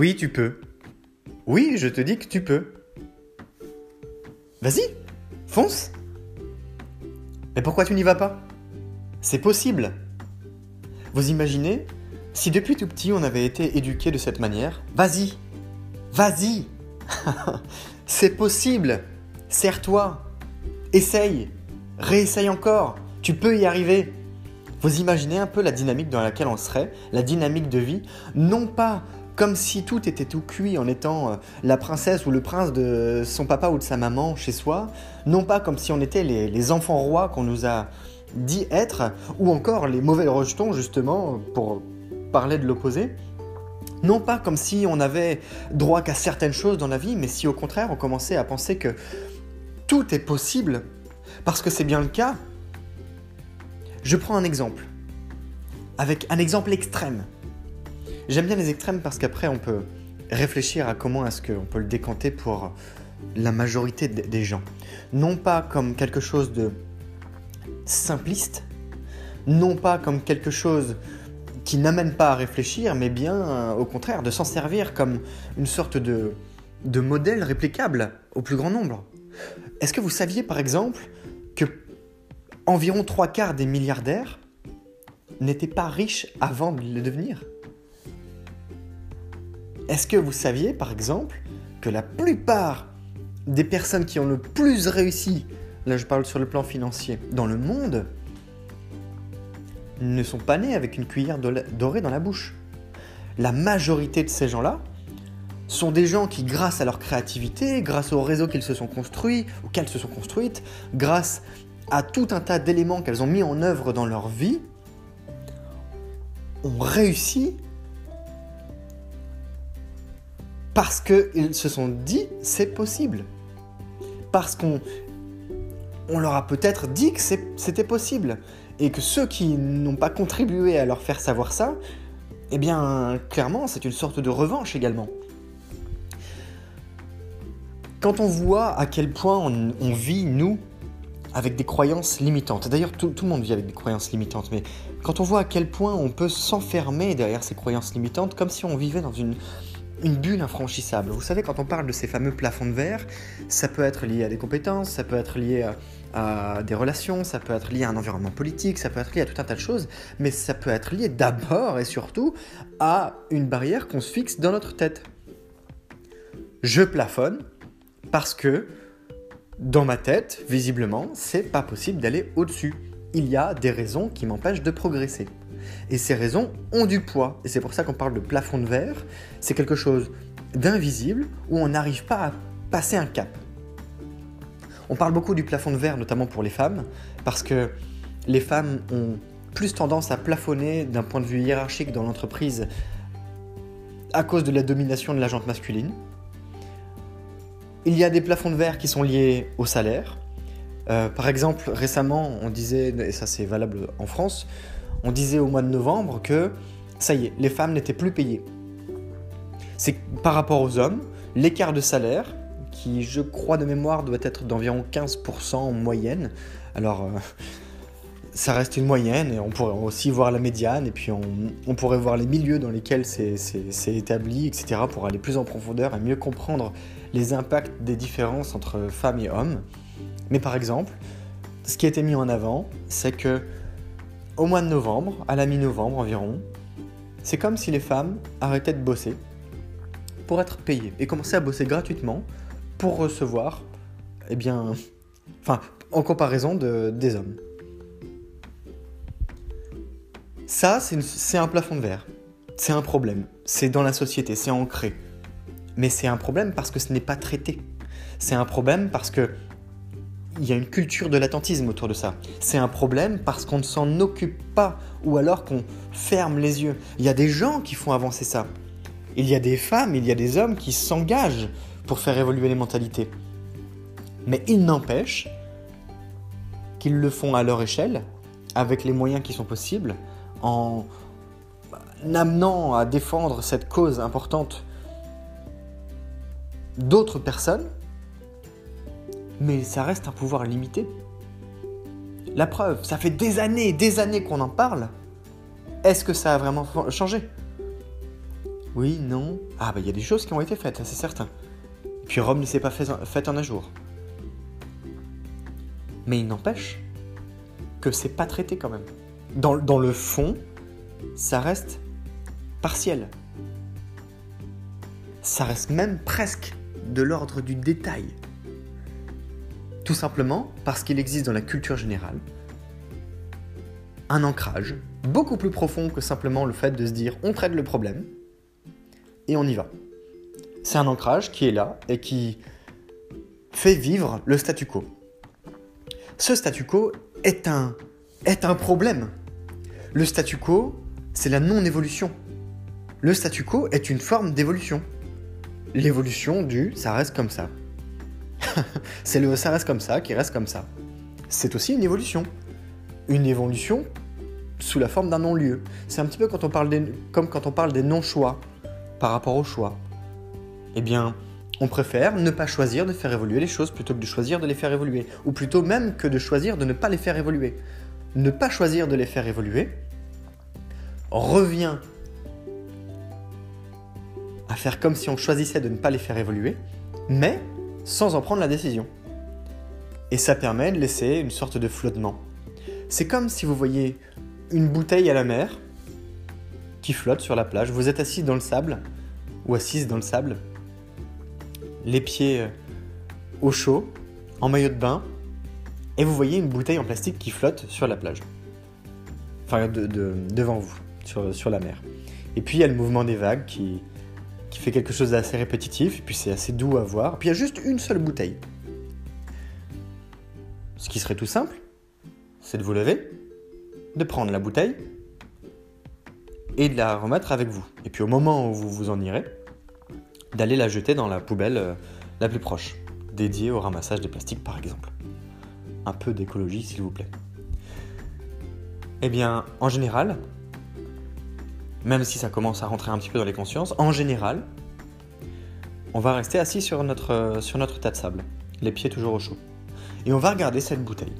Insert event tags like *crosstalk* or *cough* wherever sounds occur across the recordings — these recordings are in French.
Oui, tu peux. Oui, je te dis que tu peux. Vas-y, fonce. Mais pourquoi tu n'y vas pas? C'est possible. Vous imaginez si depuis tout petit on avait été éduqué de cette manière Vas-y, vas-y. *laughs* C'est possible. Serre-toi. Essaye. Réessaye encore. Tu peux y arriver. Vous imaginez un peu la dynamique dans laquelle on serait, la dynamique de vie, non pas comme si tout était tout cuit en étant euh, la princesse ou le prince de son papa ou de sa maman chez soi, non pas comme si on était les, enfants rois qu'on nous a dit être, ou encore les mauvais rejetons justement, pour parler de l'opposé. Non pas comme si on avait droit qu'à certaines choses dans la vie, mais si au contraire on commençait à penser que tout est possible, parce que c'est bien le cas. Je prends un exemple, avec un exemple extrême. J'aime bien les extrêmes parce qu'après on peut réfléchir à comment est-ce qu'on peut le décanter pour la majorité des gens. Non pas comme quelque chose de simpliste, non pas comme quelque chose qui n'amène pas à réfléchir, mais bien euh, au contraire de s'en servir comme une sorte de, de modèle réplicable au plus grand nombre. Est-ce que vous saviez par exemple que environ trois quarts des milliardaires n'étaient pas riches avant de le devenir? Est-ce que vous saviez, par exemple, que la plupart des personnes qui ont le plus réussi, là je parle sur le plan financier, dans le monde, ne sont pas nés avec une cuillère dorée dans la bouche? La majorité de ces gens-là sont des gens qui, grâce à leur créativité, grâce au réseau qu'ils se sont construits, ou qu'elles se sont construites, grâce à tout un tas d'éléments qu'elles ont mis en œuvre dans leur vie, ont réussi parce qu'ils se sont dit c'est possible. Parce qu'on on leur a peut-être dit que c'était possible. Et que ceux qui n'ont pas contribué à leur faire savoir ça, eh bien, clairement, c'est une sorte de revanche également. Quand on voit à quel point on, vit, nous, avec des croyances limitantes, d'ailleurs tout, tout, le monde vit avec des croyances limitantes, mais quand on voit à quel point on peut s'enfermer derrière ces croyances limitantes, comme si on vivait dans une, une bulle infranchissable. Vous savez, quand on parle de ces fameux plafonds de verre, ça peut être lié à des compétences, ça peut être lié à, des relations, ça peut être lié à un environnement politique, ça peut être lié à tout un tas de choses, mais ça peut être lié d'abord et surtout à une barrière qu'on se fixe dans notre tête. Je plafonne parce que dans ma tête, visiblement, c'est pas possible d'aller au-dessus. Il y a des raisons qui m'empêchent de progresser. Et ces raisons ont du poids. Et c'est pour ça qu'on parle de plafond de verre. C'est quelque chose d'invisible où on n'arrive pas à passer un cap. On parle beaucoup du plafond de verre, notamment pour les femmes, parce que les femmes ont plus tendance à plafonner d'un point de vue hiérarchique dans l'entreprise à cause de la domination de la jante masculine. Il y a des plafonds de verre qui sont liés au salaire. Euh, par exemple, récemment, on disait, et ça c'est valable en France, on disait au mois de novembre que ça y est, les femmes n'étaient plus payées. C'est par rapport aux hommes, l'écart de salaire, qui je crois de mémoire doit être d'environ 15% en moyenne. Alors, euh, ça reste une moyenne, et on pourrait aussi voir la médiane, et puis on, pourrait voir les milieux dans lesquels c'est établi, etc., pour aller plus en profondeur et mieux comprendre les impacts des différences entre femmes et hommes. Mais par exemple, ce qui a été mis en avant, c'est que au mois de novembre, à la mi-novembre environ, c'est comme si les femmes arrêtaient de bosser pour être payées et commençaient à bosser gratuitement pour recevoir, eh bien, enfin, en comparaison de, des hommes. Ça, c'est un plafond de verre. C'est un problème. C'est dans la société, c'est ancré. Mais c'est un problème parce que ce n'est pas traité. C'est un problème parce que il y a une culture de l'attentisme autour de ça. C'est un problème parce qu'on ne s'en occupe pas ou alors qu'on ferme les yeux. Il y a des gens qui font avancer ça. Il y a des femmes, il y a des hommes qui s'engagent pour faire évoluer les mentalités. Mais il n'empêche qu'ils le font à leur échelle, avec les moyens qui sont possibles, en amenant à défendre cette cause importante d'autres personnes, mais ça reste un pouvoir limité. La preuve, ça fait des années et des années qu'on en parle. Est-ce que ça a vraiment changé? Oui, non. Ah bah il y a des choses qui ont été faites, c'est certain. Puis Rome ne s'est pas faite en un jour. Mais il n'empêche que c'est pas traité quand même dans, le fond, ça reste partiel. Ça reste même presque de l'ordre du détail. Tout simplement parce qu'il existe dans la culture générale un ancrage beaucoup plus profond que simplement le fait de se dire on traite le problème et on y va. C'est un ancrage qui est là et qui fait vivre le statu quo. Ce statu quo est un, problème le statu quo, c'est la non-évolution. Le statu quo est une forme d'évolution. L'évolution du ça reste comme ça. *laughs* c'est le ça reste comme ça qui reste comme ça. C'est aussi une évolution. Une évolution sous la forme d'un non-lieu. C'est un petit peu comme quand on parle des non-choix par rapport au choix. Eh bien, on préfère ne pas choisir de faire évoluer les choses plutôt que de choisir de les faire évoluer. Ou plutôt même que de choisir de ne pas les faire évoluer ne pas choisir de les faire évoluer revient à faire comme si on choisissait de ne pas les faire évoluer, mais sans en prendre la décision. Et ça permet de laisser une sorte de flottement. C'est comme si vous voyez une bouteille à la mer qui flotte sur la plage. Vous êtes assis dans le sable, ou assise dans le sable, les pieds euh, au chaud, en maillot de bain, et vous voyez une bouteille en plastique qui flotte sur la plage. Enfin, devant vous, sur, sur, la mer. Et puis il y a le mouvement des vagues qui, qui fait quelque chose d'assez répétitif, et puis c'est assez doux à voir. Puis il y a juste une seule bouteille. Ce qui serait tout simple, c'est de vous lever, de prendre la bouteille et de la remettre avec vous. Et puis au moment où vous vous en irez, d'aller la jeter dans la poubelle euh, la plus proche, dédiée au ramassage des plastiques par exemple un peu d'écologie, s'il vous plaît. Eh bien, en général, même si ça commence à rentrer un petit peu dans les consciences, en général, on va rester assis sur notre, sur notre tas de sable, les pieds toujours au chaud. Et on va regarder cette bouteille.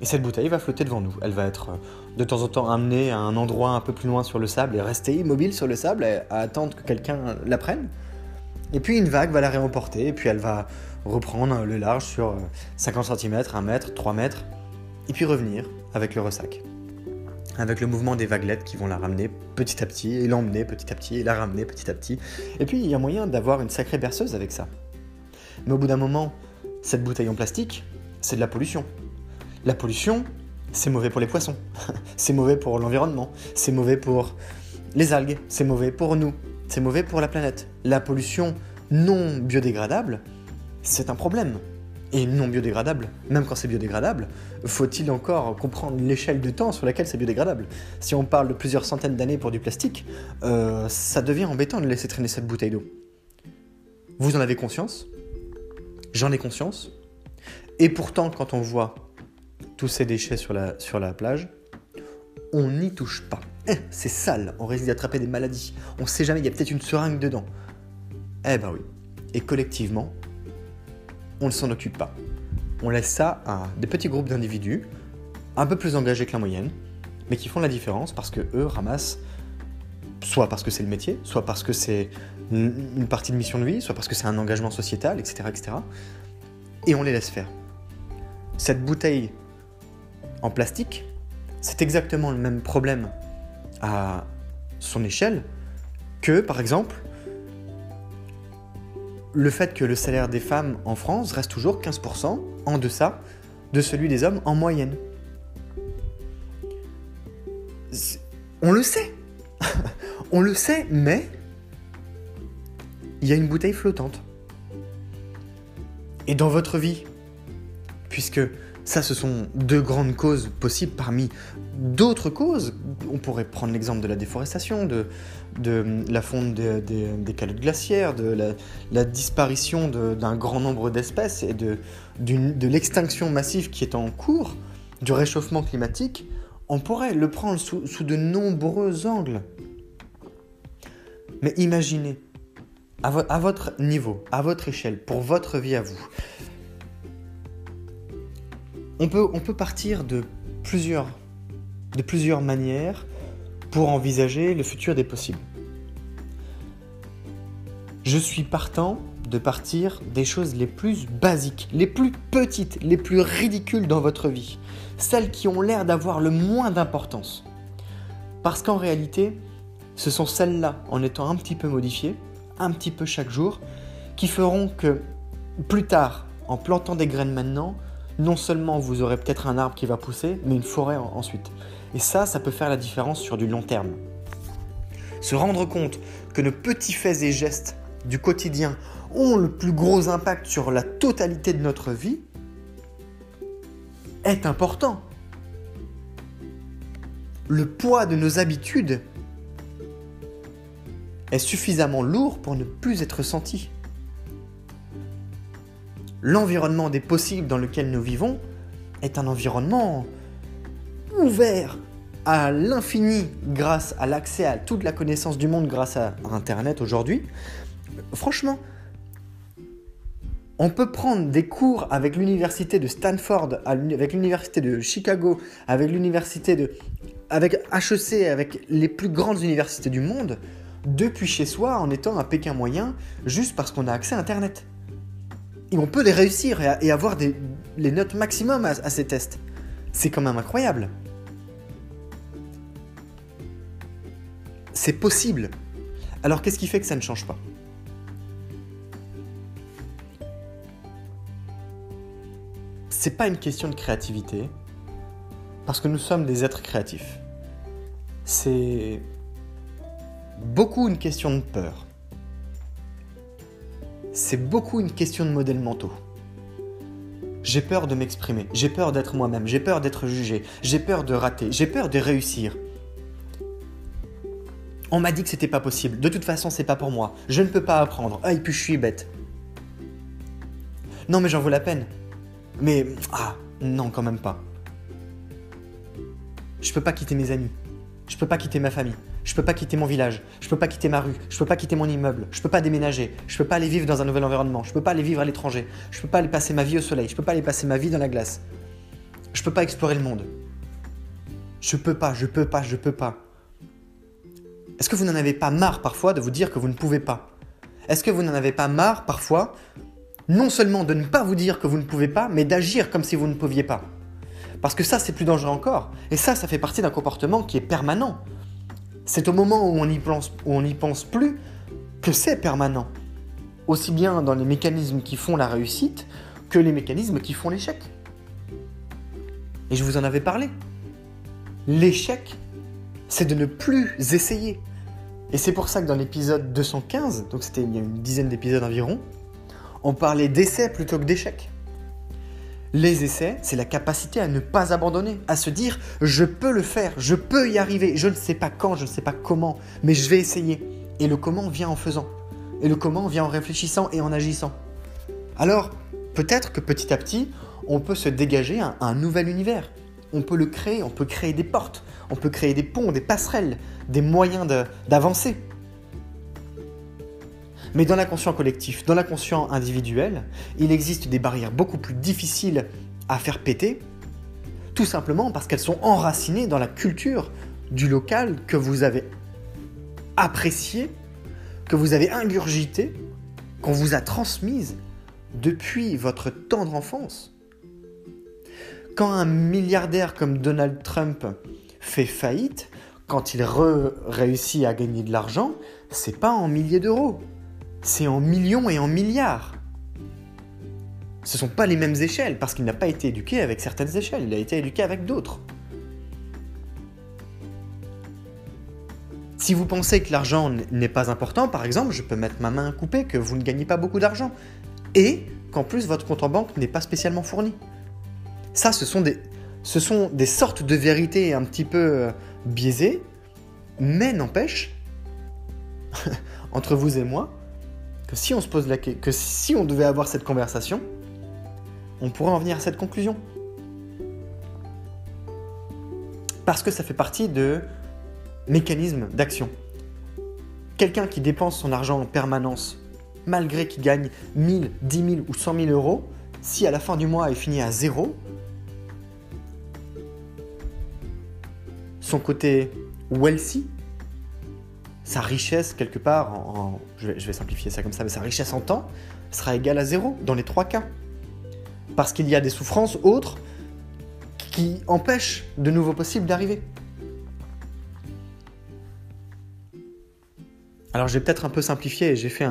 Et cette bouteille va flotter devant nous. Elle va être euh, de temps en temps amenée à un endroit un peu plus loin sur le sable et rester immobile sur le sable à attendre que quelqu'un la prenne. Et puis une vague va la réemporter et puis elle va reprendre le large sur 50 cm, 1 mètre, 3 mètres, et puis revenir avec le ressac. Avec le mouvement des vaguelettes qui vont la ramener petit à petit, et l'emmener petit à petit, et la ramener petit à petit. Et puis il y a moyen d'avoir une sacrée berceuse avec ça. Mais au bout d'un moment, cette bouteille en plastique, c'est de la pollution. La pollution, c'est mauvais pour les poissons, *laughs* c'est mauvais pour l'environnement, c'est mauvais pour les algues, c'est mauvais pour nous, c'est mauvais pour la planète. La pollution non biodégradable, c'est un problème. Et non biodégradable, même quand c'est biodégradable, faut-il encore comprendre l'échelle de temps sur laquelle c'est biodégradable? Si on parle de plusieurs centaines d'années pour du plastique, euh, ça devient embêtant de laisser traîner cette bouteille d'eau. Vous en avez conscience? J'en ai conscience. Et pourtant, quand on voit tous ces déchets sur la, plage, on n'y touche pas. Eh, c'est sale, on risque d'attraper des maladies. On sait jamais, il y a peut-être une seringue dedans. Eh ben oui. Et collectivement, on ne s'en occupe pas. On laisse ça à des petits groupes d'individus un peu plus engagés que la moyenne, mais qui font la différence parce que eux ramassent, soit parce que c'est le métier, soit parce que c'est une partie de mission de vie, soit parce que c'est un engagement sociétal, etc., etc. Et on les laisse faire. Cette bouteille en plastique, c'est exactement le même problème à son échelle que, par exemple, le fait que le salaire des femmes en France reste toujours 15% en deçà de celui des hommes en moyenne. On le sait. *laughs* On le sait, mais il y a une bouteille flottante. Et dans votre vie, puisque ça, ce sont deux grandes causes possibles parmi d'autres causes. On pourrait prendre l'exemple de la déforestation, de, la fonte des calottes glaciaires, de la, disparition d'un grand nombre d'espèces et de, l'extinction massive qui est en cours, du réchauffement climatique. On pourrait le prendre sous, de nombreux angles. Mais imaginez, à votre niveau, à votre échelle, pour votre vie à vous, on peut, partir de plusieurs, de plusieurs manières pour envisager le futur des possibles. Je suis partant de partir des choses les plus basiques, les plus petites, les plus ridicules dans votre vie, celles qui ont l'air d'avoir le moins d'importance. Parce qu'en réalité, ce sont celles-là, en étant un petit peu modifiées, un petit peu chaque jour, qui feront que plus tard, en plantant des graines maintenant, non seulement vous aurez peut-être un arbre qui va pousser, mais une forêt ensuite. Et ça, ça peut faire la différence sur du long terme. Se rendre compte que nos petits faits et gestes du quotidien ont le plus gros impact sur la totalité de notre vie est important. Le poids de nos habitudes est suffisamment lourd pour ne plus être senti l'environnement des possibles dans lequel nous vivons est un environnement ouvert à l'infini grâce à l'accès à toute la connaissance du monde grâce à Internet aujourd'hui. Franchement, on peut prendre des cours avec l'université de Stanford, avec l'université de Chicago, avec l'université de... avec HEC, avec les plus grandes universités du monde, depuis chez soi en étant un Pékin moyen, juste parce qu'on a accès à Internet et on peut les réussir et, avoir les notes maximum à, ces tests. C'est quand même incroyable. C'est possible. Alors qu'est-ce qui fait que ça ne change pas? C'est pas une question de créativité, parce que nous sommes des êtres créatifs. C'est beaucoup une question de peur c'est beaucoup une question de modèles mentaux. J'ai peur de m'exprimer, j'ai peur d'être moi-même, j'ai peur d'être jugé, j'ai peur de rater, j'ai peur de réussir. On m'a dit que c'était pas possible, de toute façon c'est pas pour moi, je ne peux pas apprendre, ah et puis je suis bête. Non mais j'en vaut la peine. Mais ah, non quand même pas. Je peux pas quitter mes amis, je peux pas quitter ma famille, je peux pas quitter mon village, je peux pas quitter ma rue, je peux pas quitter mon immeuble, je peux pas déménager, je peux pas aller vivre dans un nouvel environnement, je peux pas aller vivre à l'étranger, je peux pas aller passer ma vie au soleil, je peux pas aller passer ma vie dans la glace. Je peux pas explorer le monde. Je peux pas, je peux pas, je peux pas. Est-ce que vous n'en avez pas marre parfois de vous dire que vous ne pouvez pas Est-ce que vous n'en avez pas marre parfois non seulement de ne pas vous dire que vous ne pouvez pas, mais d'agir comme si vous ne pouviez pas Parce que ça, c'est plus dangereux encore. Et ça, ça fait partie d'un comportement qui est permanent. C'est au moment où on n'y pense, plus que c'est permanent. Aussi bien dans les mécanismes qui font la réussite que les mécanismes qui font l'échec. Et je vous en avais parlé. L'échec, c'est de ne plus essayer. Et c'est pour ça que dans l'épisode 215, donc c'était il y a une dizaine d'épisodes environ, on parlait d'essai plutôt que d'échec. Les essais, c'est la capacité à ne pas abandonner, à se dire je peux le faire, je peux y arriver, je ne sais pas quand, je ne sais pas comment, mais je vais essayer. Et le comment vient en faisant. Et le comment vient en réfléchissant et en agissant. Alors, peut-être que petit à petit, on peut se dégager un, un nouvel univers. On peut le créer, on peut créer des portes, on peut créer des ponts, des passerelles, des moyens d'avancer. Mais dans l'inconscient collectif, dans l'inconscient individuel, il existe des barrières beaucoup plus difficiles à faire péter, Tout simplement parce qu'elles sont enracinées dans la culture du local que vous avez apprécié, que vous avez ingurgité, qu'on vous a transmise depuis votre tendre enfance. Quand un milliardaire comme Donald Trump fait faillite, quand il réussit à gagner de l'argent, c'est pas en milliers d'euros, c'est en millions et en milliards. Ce ne sont pas les mêmes échelles parce qu'il n'a pas été éduqué avec certaines échelles, il a été éduqué avec d'autres. Si vous pensez que l'argent n'est pas important, par exemple, je peux mettre ma main à couper que vous ne gagnez pas beaucoup d'argent et qu'en plus votre compte en banque n'est pas spécialement fourni. Ça, ce sont des, ce sont des sortes de vérités un petit peu euh, biaisées, mais n'empêche, *laughs* entre vous et moi, que si on se pose la que si on devait avoir cette conversation, on pourrait en venir à cette conclusion. Parce que ça fait partie de mécanisme d'action. Quelqu'un qui dépense son argent en permanence, malgré qu'il gagne 1000, 10 000 ou 100 000 euros, si à la fin du mois il finit à zéro, son côté wealthy, sa richesse quelque part, en, je, vais, simplifier ça comme ça, mais sa richesse en temps sera égale à zéro dans les trois cas. Parce qu'il y a des souffrances autres qui empêchent de nouveau possible d'arriver. Alors j'ai peut-être un peu simplifié et j'ai fait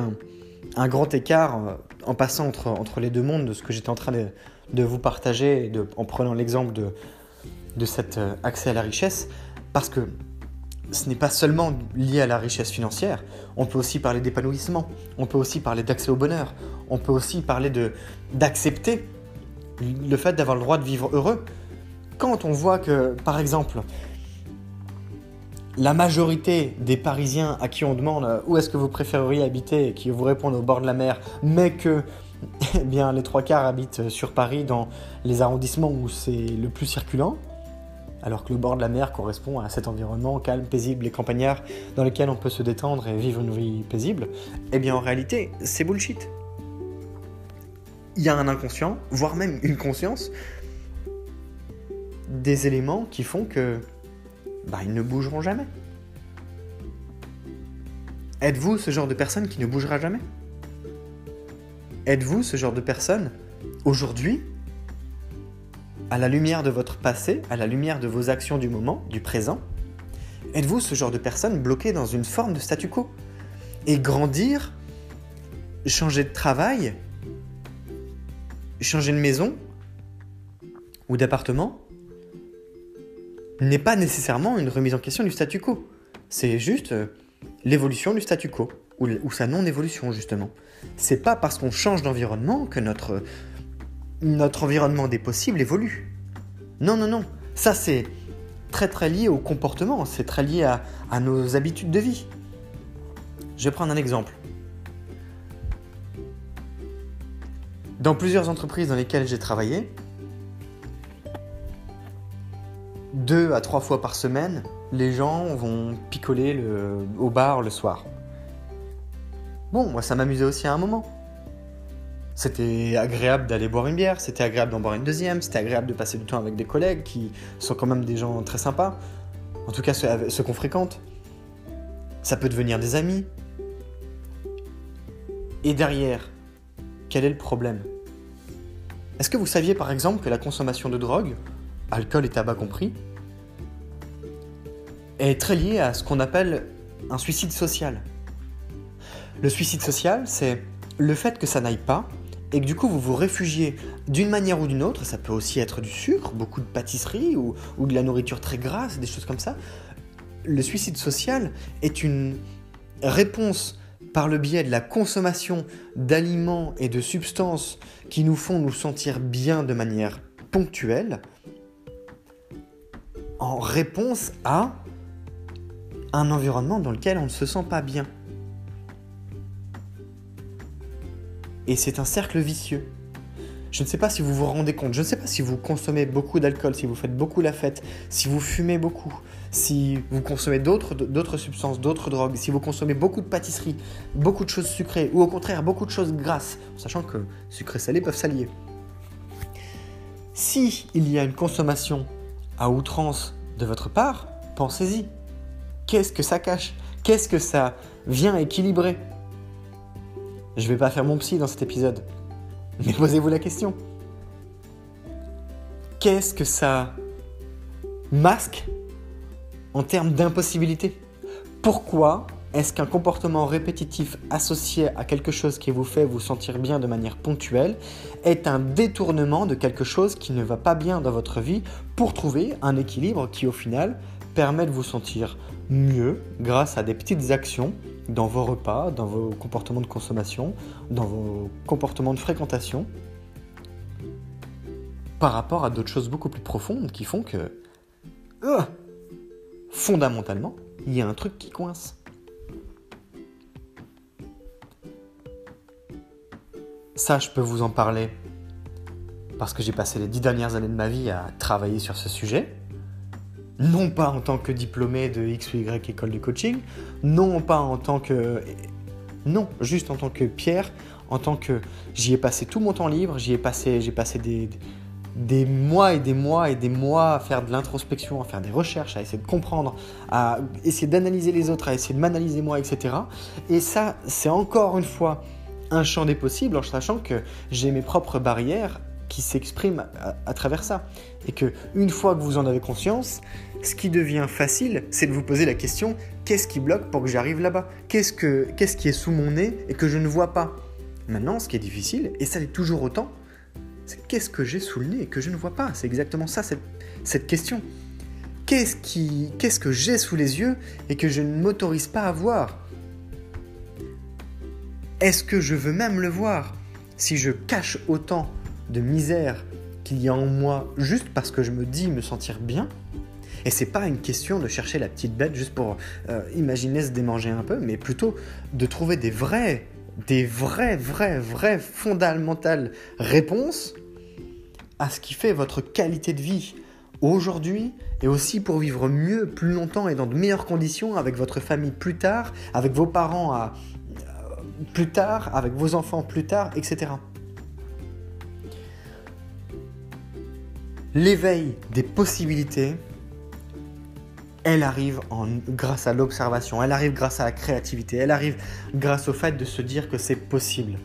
un, grand écart euh, en passant entre, les deux mondes de ce que j'étais en train de, vous partager de, en prenant l'exemple de, de cet euh, accès à la richesse, parce que ce n'est pas seulement lié à la richesse financière, on peut aussi parler d'épanouissement, on peut aussi parler d'accès au bonheur, on peut aussi parler d'accepter le fait d'avoir le droit de vivre heureux. Quand on voit que, par exemple, la majorité des Parisiens à qui on demande euh, où est-ce que vous préféreriez habiter et qui vous répondent au bord de la mer, mais que *laughs* eh bien, les trois quarts habitent sur Paris dans les arrondissements où c'est le plus circulant, alors que le bord de la mer correspond à cet environnement calme, paisible et campagnard dans lequel on peut se détendre et vivre une vie paisible, eh bien en réalité, c'est bullshit. Il y a un inconscient, voire même une conscience, des éléments qui font que bah, ils ne bougeront jamais. Êtes-vous ce genre de personne qui ne bougera jamais? Êtes-vous ce genre de personne, aujourd'hui, à la lumière de votre passé, à la lumière de vos actions du moment, du présent Êtes-vous ce genre de personne bloquée dans une forme de statu quo? Et grandir, changer de travail, changer de maison ou d'appartement n'est pas nécessairement une remise en question du statu quo. C'est juste euh, l'évolution du statu quo, ou, sa non-évolution justement. C'est pas parce qu'on change d'environnement que notre, notre environnement des possibles évolue. Non, non, non. Ça, c'est très très lié au comportement, c'est très lié à, nos habitudes de vie. Je vais prendre un exemple. Dans plusieurs entreprises dans lesquelles j'ai travaillé, deux à trois fois par semaine, les gens vont picoler au bar le soir. Bon, moi ça m'amusait aussi à un moment. C'était agréable d'aller boire une bière, c'était agréable d'en boire une deuxième, c'était agréable de passer du temps avec des collègues qui sont quand même des gens très sympas, en tout cas ceux, qu'on fréquente. Ça peut devenir des amis. Et derrière, quel est le problème? Est-ce que vous saviez par exemple que la consommation de drogue, alcool et tabac compris, est très lié à ce qu'on appelle un suicide social? Le suicide social, c'est le fait que ça n'aille pas et que du coup vous vous réfugiez d'une manière ou d'une autre, ça peut aussi être du sucre, beaucoup de pâtisserie ou, ou de la nourriture très grasse, des choses comme ça. Le suicide social est une réponse par le biais de la consommation d'aliments et de substances qui nous font nous sentir bien de manière ponctuelle, en réponse à un environnement dans lequel on ne se sent pas bien. Et c'est un cercle vicieux. Je ne sais pas si vous vous rendez compte, je ne sais pas si vous consommez beaucoup d'alcool, si vous faites beaucoup la fête, si vous fumez beaucoup, si vous consommez d'autres substances, d'autres drogues, si vous consommez beaucoup de pâtisseries, beaucoup de choses sucrées, ou au contraire beaucoup de choses grasses, sachant que sucré et salé peuvent s'allier. Si il y a une consommation à outrance de votre part, pensez-y. Qu'est-ce que ça cache? Qu'est-ce que ça vient équilibrer? Je vais pas faire mon psy dans cet épisode, mais posez-vous la question. Qu'est-ce que ça masque en termes d'impossibilité? Pourquoi est-ce qu'un comportement répétitif associé à quelque chose qui vous fait vous sentir bien de manière ponctuelle est un détournement de quelque chose qui ne va pas bien dans votre vie pour trouver un équilibre qui au final permet de vous sentir mieux grâce à des petites actions dans vos repas, dans vos comportements de consommation, dans vos comportements de fréquentation, par rapport à d'autres choses beaucoup plus profondes qui font que, euh, fondamentalement, il y a un truc qui coince. Ça, je peux vous en parler parce que j'ai passé les dix dernières années de ma vie à travailler sur ce sujet. Non pas en tant que diplômé de X ou Y école de coaching, non pas en tant que... Non, juste en tant que Pierre, en tant que... J'y ai passé tout mon temps libre, j'y ai passé, j'ai passé des, des mois et des mois et des mois à faire de l'introspection, à faire des recherches, à essayer de comprendre, à essayer d'analyser les autres, à essayer de m'analyser moi, etc. Et ça, c'est encore une fois un champ des possibles en sachant que j'ai mes propres barrières qui s'expriment à, travers ça. Et que une fois que vous en avez conscience, ce qui devient facile, c'est de vous poser la question qu'est-ce qui bloque pour que j'arrive là-bas? Qu'est-ce que qu'est-ce qui est sous mon nez et que je ne vois pas? Maintenant, ce qui est difficile, et ça l'est toujours autant, c'est qu'est-ce que j'ai sous le nez et que je ne vois pas? C'est exactement ça, cette, cette question. Qu'est-ce, qui, qu'est-ce que j'ai sous les yeux et que je ne m'autorise pas à voir? Est-ce que je veux même le voir? Si je cache autant de misère qu'il y a en moi juste parce que je me dis me sentir bien, et c'est pas une question de chercher la petite bête juste pour euh, imaginer se démanger un peu, mais plutôt de trouver des vraies, des vraies, vraies, vraies fondamentales réponses à ce qui fait votre qualité de vie aujourd'hui et aussi pour vivre mieux, plus longtemps et dans de meilleures conditions avec votre famille plus tard, avec vos parents à plus tard, avec vos enfants plus tard, etc. L'éveil des possibilités, elle arrive grâce à l'observation, elle arrive grâce à la créativité, elle arrive grâce au fait de se dire que c'est possible.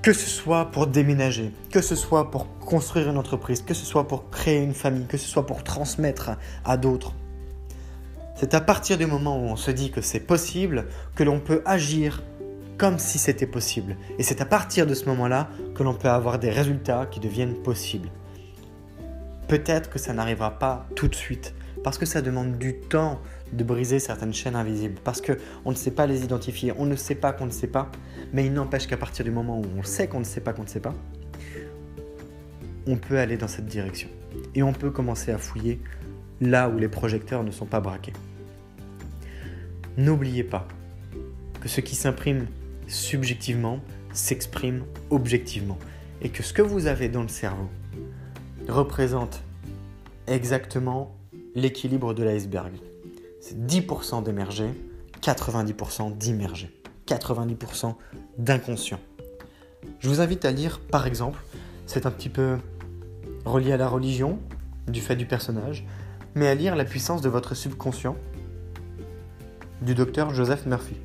Que ce soit pour déménager, que ce soit pour construire une entreprise, que ce soit pour créer une famille, que ce soit pour transmettre à d'autres, c'est à partir du moment où on se dit que c'est possible que l'on peut agir comme si c'était possible. Et c'est à partir de ce moment-là que l'on peut avoir des résultats qui deviennent possibles. Peut-être que ça n'arrivera pas tout de suite, parce que ça demande du temps de briser certaines chaînes invisibles, parce qu'on ne sait pas les identifier, on ne sait pas qu'on ne sait pas, mais il n'empêche qu'à partir du moment où on sait qu'on ne sait pas qu'on ne sait pas, on peut aller dans cette direction. Et on peut commencer à fouiller là où les projecteurs ne sont pas braqués. N'oubliez pas que ce qui s'imprime subjectivement s'exprime objectivement et que ce que vous avez dans le cerveau représente exactement l'équilibre de l'iceberg. C'est 10% d'émerger, 90% d'immerger, 90% d'inconscient. Je vous invite à lire par exemple, c'est un petit peu relié à la religion, du fait du personnage, mais à lire La puissance de votre subconscient du docteur Joseph Murphy.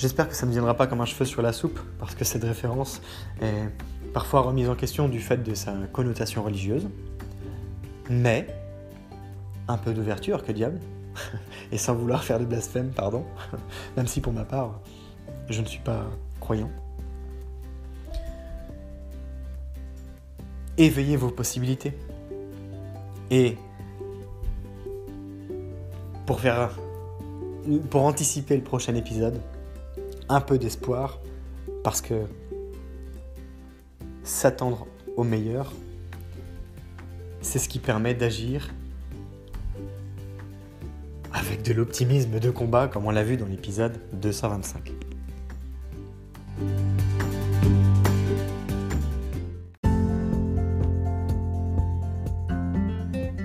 J'espère que ça ne viendra pas comme un cheveu sur la soupe, parce que cette référence est parfois remise en question du fait de sa connotation religieuse. Mais, un peu d'ouverture, que diable *laughs* Et sans vouloir faire de blasphème, pardon, *laughs* même si pour ma part, je ne suis pas croyant. Éveillez vos possibilités. Et pour faire pour anticiper le prochain épisode, un peu d'espoir parce que s'attendre au meilleur, c'est ce qui permet d'agir avec de l'optimisme de combat comme on l'a vu dans l'épisode 225.